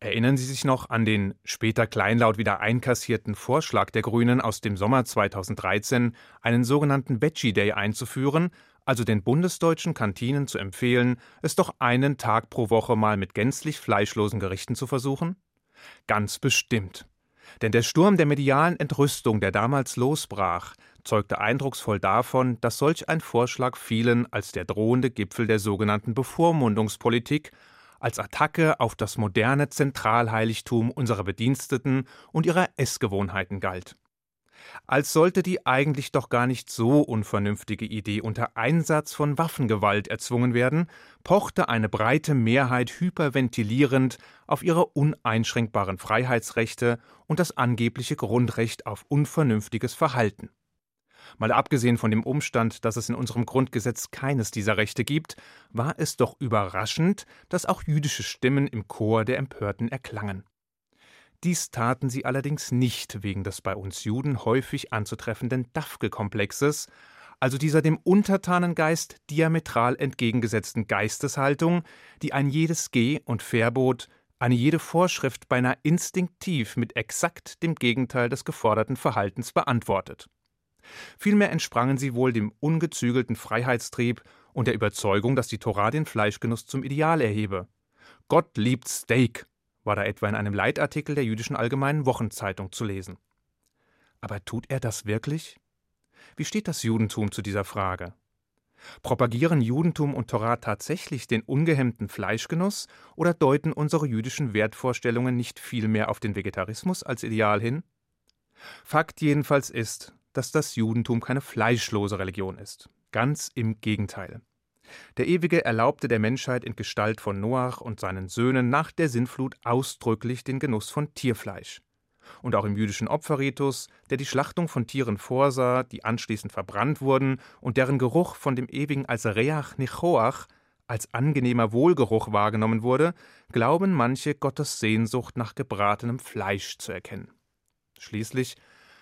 Erinnern Sie sich noch an den später kleinlaut wieder einkassierten Vorschlag der Grünen aus dem Sommer 2013, einen sogenannten Veggie Day einzuführen, also den bundesdeutschen Kantinen zu empfehlen, es doch einen Tag pro Woche mal mit gänzlich fleischlosen Gerichten zu versuchen? Ganz bestimmt. Denn der Sturm der medialen Entrüstung, der damals losbrach, zeugte eindrucksvoll davon, dass solch ein Vorschlag vielen als der drohende Gipfel der sogenannten Bevormundungspolitik, als Attacke auf das moderne Zentralheiligtum unserer Bediensteten und ihrer Essgewohnheiten galt. Als sollte die eigentlich doch gar nicht so unvernünftige Idee unter Einsatz von Waffengewalt erzwungen werden, pochte eine breite Mehrheit hyperventilierend auf ihre uneinschränkbaren Freiheitsrechte und das angebliche Grundrecht auf unvernünftiges Verhalten. Mal abgesehen von dem Umstand, dass es in unserem Grundgesetz keines dieser Rechte gibt, war es doch überraschend, dass auch jüdische Stimmen im Chor der Empörten erklangen. Dies taten sie allerdings nicht wegen des bei uns Juden häufig anzutreffenden Dafke-Komplexes, also dieser dem Untertanengeist diametral entgegengesetzten Geisteshaltung, die ein jedes Geh- und Verbot, eine jede Vorschrift beinahe instinktiv mit exakt dem Gegenteil des geforderten Verhaltens beantwortet. Vielmehr entsprangen sie wohl dem ungezügelten Freiheitstrieb und der Überzeugung, dass die Tora den Fleischgenuss zum Ideal erhebe. Gott liebt Steak, war da etwa in einem Leitartikel der jüdischen Allgemeinen Wochenzeitung zu lesen. Aber tut er das wirklich? Wie steht das Judentum zu dieser Frage? Propagieren Judentum und Torah tatsächlich den ungehemmten Fleischgenuss oder deuten unsere jüdischen Wertvorstellungen nicht viel mehr auf den Vegetarismus als Ideal hin? Fakt jedenfalls ist, dass das Judentum keine fleischlose Religion ist. Ganz im Gegenteil. Der Ewige erlaubte der Menschheit in Gestalt von Noach und seinen Söhnen nach der Sintflut ausdrücklich den Genuss von Tierfleisch. Und auch im jüdischen Opferritus, der die Schlachtung von Tieren vorsah, die anschließend verbrannt wurden und deren Geruch von dem Ewigen als Reach Nichoach, als angenehmer Wohlgeruch wahrgenommen wurde, glauben manche Gottes Sehnsucht nach gebratenem Fleisch zu erkennen. Schließlich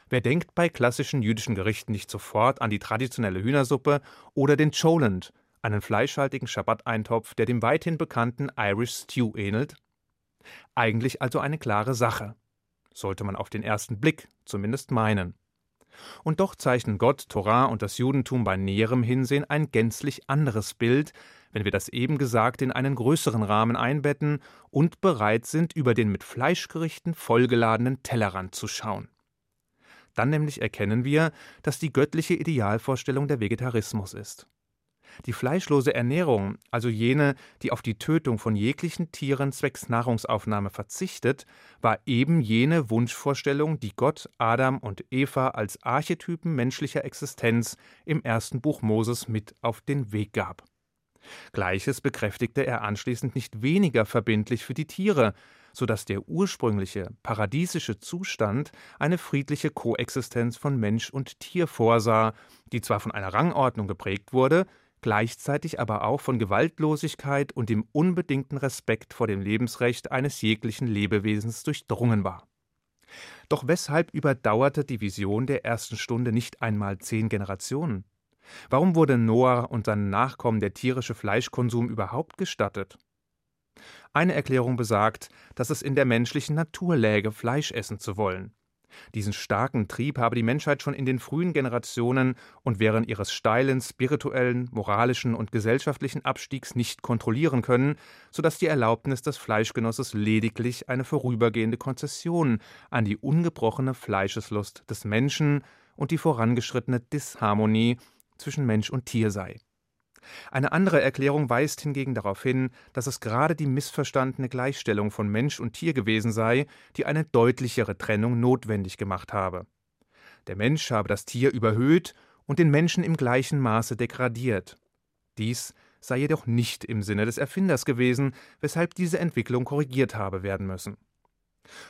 Wer denkt bei klassischen jüdischen Gerichten nicht sofort an die traditionelle Hühnersuppe oder den Cholent, einen fleischhaltigen Schabbat-Eintopf, der dem weithin bekannten Irish Stew ähnelt? Eigentlich also eine klare Sache. Sollte man auf den ersten Blick zumindest meinen. Und doch zeichnen Gott, Torah und das Judentum bei näherem Hinsehen ein gänzlich anderes Bild, wenn wir das eben Gesagte in einen größeren Rahmen einbetten und bereit sind, über den mit Fleischgerichten vollgeladenen Tellerrand zu schauen. Dann nämlich erkennen wir, dass die göttliche Idealvorstellung der Vegetarismus ist. Die fleischlose Ernährung, also jene, die auf die Tötung von jeglichen Tieren zwecks Nahrungsaufnahme verzichtet, war eben jene Wunschvorstellung, die Gott Adam und Eva als Archetypen menschlicher Existenz im ersten Buch Moses mit auf den Weg gab. Gleiches bekräftigte er anschließend nicht weniger verbindlich für die Tiere, so dass der ursprüngliche paradiesische Zustand eine friedliche Koexistenz von Mensch und Tier vorsah, die zwar von einer Rangordnung geprägt wurde, gleichzeitig aber auch von Gewaltlosigkeit und dem unbedingten Respekt vor dem Lebensrecht eines jeglichen Lebewesens durchdrungen war. Doch weshalb überdauerte die Vision der ersten Stunde nicht einmal zehn Generationen? Warum wurde Noah und seinen Nachkommen der tierische Fleischkonsum überhaupt gestattet? Eine Erklärung besagt, dass es in der menschlichen Natur läge, Fleisch essen zu wollen. Diesen starken Trieb habe die Menschheit schon in den frühen Generationen und während ihres steilen spirituellen, moralischen und gesellschaftlichen Abstiegs nicht kontrollieren können, so dass die Erlaubnis des Fleischgenusses lediglich eine vorübergehende Konzession an die ungebrochene Fleischeslust des Menschen und die vorangeschrittene Disharmonie zwischen Mensch und Tier sei. Eine andere Erklärung weist hingegen darauf hin, dass es gerade die missverstandene Gleichstellung von Mensch und Tier gewesen sei, die eine deutlichere Trennung notwendig gemacht habe. Der Mensch habe das Tier überhöht und den Menschen im gleichen Maße degradiert. Dies sei jedoch nicht im Sinne des Erfinders gewesen, weshalb diese Entwicklung korrigiert habe werden müssen.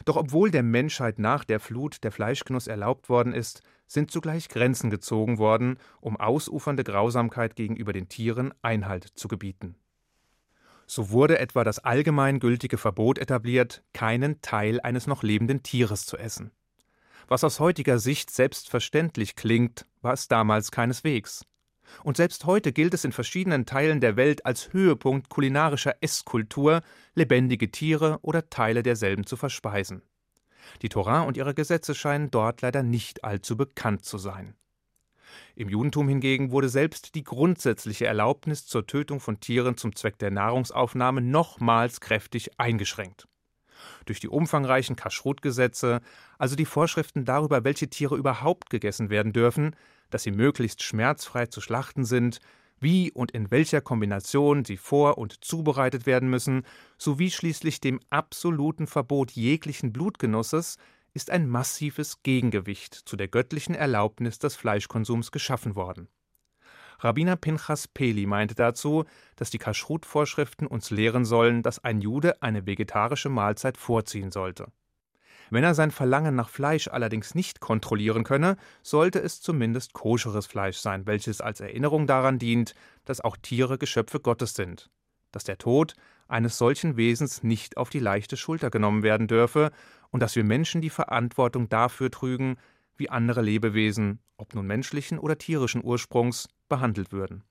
Doch obwohl der Menschheit nach der Flut der Fleischgenuss erlaubt worden ist, sind zugleich Grenzen gezogen worden, um ausufernde Grausamkeit gegenüber den Tieren Einhalt zu gebieten. So wurde etwa das allgemein gültige Verbot etabliert, keinen Teil eines noch lebenden Tieres zu essen. Was aus heutiger Sicht selbstverständlich klingt, war es damals keineswegs. Und selbst heute gilt es in verschiedenen Teilen der Welt als Höhepunkt kulinarischer Esskultur, lebendige Tiere oder Teile derselben zu verspeisen. Die Torah und ihre Gesetze scheinen dort leider nicht allzu bekannt zu sein. Im Judentum hingegen wurde selbst die grundsätzliche Erlaubnis zur Tötung von Tieren zum Zweck der Nahrungsaufnahme nochmals kräftig eingeschränkt. Durch die umfangreichen Kashrut-Gesetze, also die Vorschriften darüber, welche Tiere überhaupt gegessen werden dürfen, dass sie möglichst schmerzfrei zu schlachten sind, wie und in welcher Kombination sie vor- und zubereitet werden müssen, sowie schließlich dem absoluten Verbot jeglichen Blutgenusses, ist ein massives Gegengewicht zu der göttlichen Erlaubnis des Fleischkonsums geschaffen worden. Rabbiner Pinchas Peli meinte dazu, dass die Kashrut-Vorschriften uns lehren sollen, dass ein Jude eine vegetarische Mahlzeit vorziehen sollte. Wenn er sein Verlangen nach Fleisch allerdings nicht kontrollieren könne, sollte es zumindest koscheres Fleisch sein, welches als Erinnerung daran dient, dass auch Tiere Geschöpfe Gottes sind, dass der Tod eines solchen Wesens nicht auf die leichte Schulter genommen werden dürfe und dass wir Menschen die Verantwortung dafür trügen, wie andere Lebewesen, ob nun menschlichen oder tierischen Ursprungs, behandelt würden.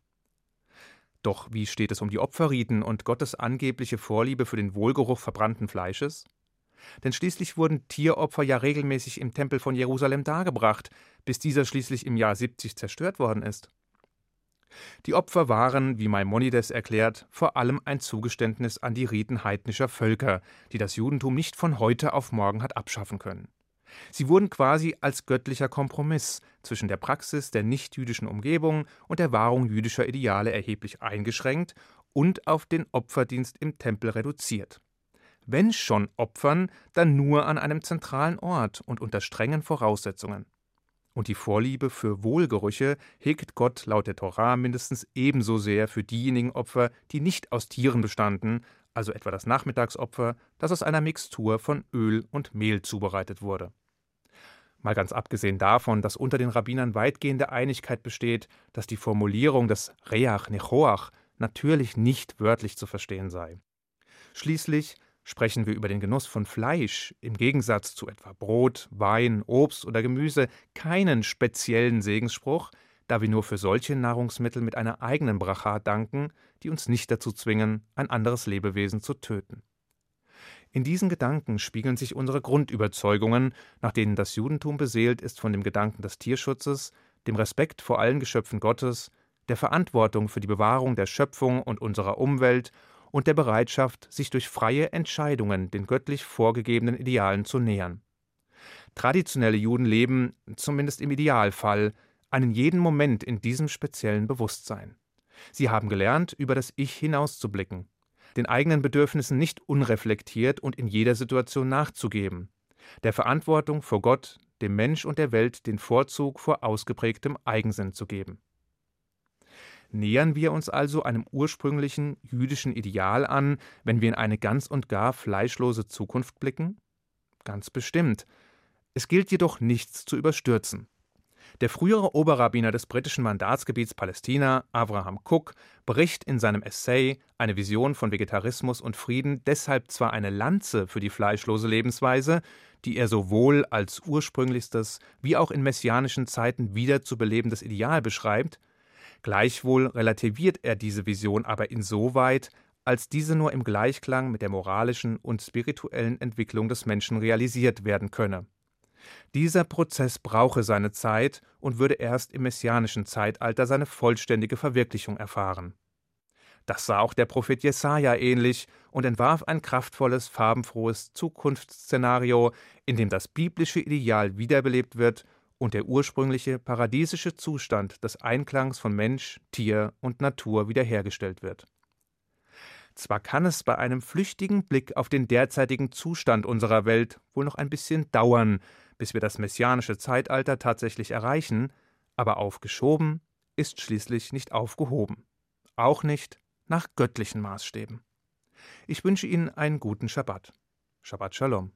Doch wie steht es um die Opferriten und Gottes angebliche Vorliebe für den Wohlgeruch verbrannten Fleisches? Denn schließlich wurden Tieropfer ja regelmäßig im Tempel von Jerusalem dargebracht, bis dieser schließlich im Jahr 70 zerstört worden ist. Die Opfer waren, wie Maimonides erklärt, vor allem ein Zugeständnis an die Riten heidnischer Völker, die das Judentum nicht von heute auf morgen hat abschaffen können. Sie wurden quasi als göttlicher Kompromiss zwischen der Praxis der nichtjüdischen Umgebung und der Wahrung jüdischer Ideale erheblich eingeschränkt und auf den Opferdienst im Tempel reduziert. Wenn schon opfern, dann nur an einem zentralen Ort und unter strengen Voraussetzungen. Und die Vorliebe für Wohlgerüche hegt Gott laut der Torah mindestens ebenso sehr für diejenigen Opfer, die nicht aus Tieren bestanden, also etwa das Nachmittagsopfer, das aus einer Mixtur von Öl und Mehl zubereitet wurde. Mal ganz abgesehen davon, dass unter den Rabbinern weitgehende Einigkeit besteht, dass die Formulierung des Reach Nechoach natürlich nicht wörtlich zu verstehen sei. Schließlich sprechen wir über den Genuss von Fleisch im Gegensatz zu etwa Brot, Wein, Obst oder Gemüse keinen speziellen Segensspruch, da wir nur für solche Nahrungsmittel mit einer eigenen Bracha danken, die uns nicht dazu zwingen, ein anderes Lebewesen zu töten. In diesen Gedanken spiegeln sich unsere Grundüberzeugungen, nach denen das Judentum beseelt ist von dem Gedanken des Tierschutzes, dem Respekt vor allen Geschöpfen Gottes, der Verantwortung für die Bewahrung der Schöpfung und unserer Umwelt und der Bereitschaft, sich durch freie Entscheidungen den göttlich vorgegebenen Idealen zu nähern. Traditionelle Juden leben, zumindest im Idealfall, einen jeden Moment in diesem speziellen Bewusstsein. Sie haben gelernt, über das Ich hinauszublicken, den eigenen Bedürfnissen nicht unreflektiert und in jeder Situation nachzugeben, der Verantwortung vor Gott, dem Mensch und der Welt den Vorzug vor ausgeprägtem Eigensinn zu geben. Nähern wir uns also einem ursprünglichen jüdischen Ideal an, wenn wir in eine ganz und gar fleischlose Zukunft blicken? Ganz bestimmt. Es gilt jedoch nichts zu überstürzen. Der frühere Oberrabbiner des britischen Mandatsgebiets Palästina, Abraham Cook, bricht in seinem Essay Eine Vision von Vegetarismus und Frieden deshalb zwar eine Lanze für die fleischlose Lebensweise, die er sowohl als ursprünglichstes wie auch in messianischen Zeiten wiederzubelebendes Ideal beschreibt, gleichwohl relativiert er diese Vision aber insoweit, als diese nur im Gleichklang mit der moralischen und spirituellen Entwicklung des Menschen realisiert werden könne. Dieser Prozess brauche seine Zeit und würde erst im messianischen Zeitalter seine vollständige Verwirklichung erfahren. Das sah auch der Prophet Jesaja ähnlich und entwarf ein kraftvolles, farbenfrohes Zukunftsszenario, in dem das biblische Ideal wiederbelebt wird und der ursprüngliche paradiesische Zustand des Einklangs von Mensch, Tier und Natur wiederhergestellt wird. Zwar kann es bei einem flüchtigen Blick auf den derzeitigen Zustand unserer Welt wohl noch ein bisschen dauern, bis wir das messianische Zeitalter tatsächlich erreichen, aber aufgeschoben ist schließlich nicht aufgehoben. Auch nicht nach göttlichen Maßstäben. Ich wünsche Ihnen einen guten Schabbat. Shabbat Shalom.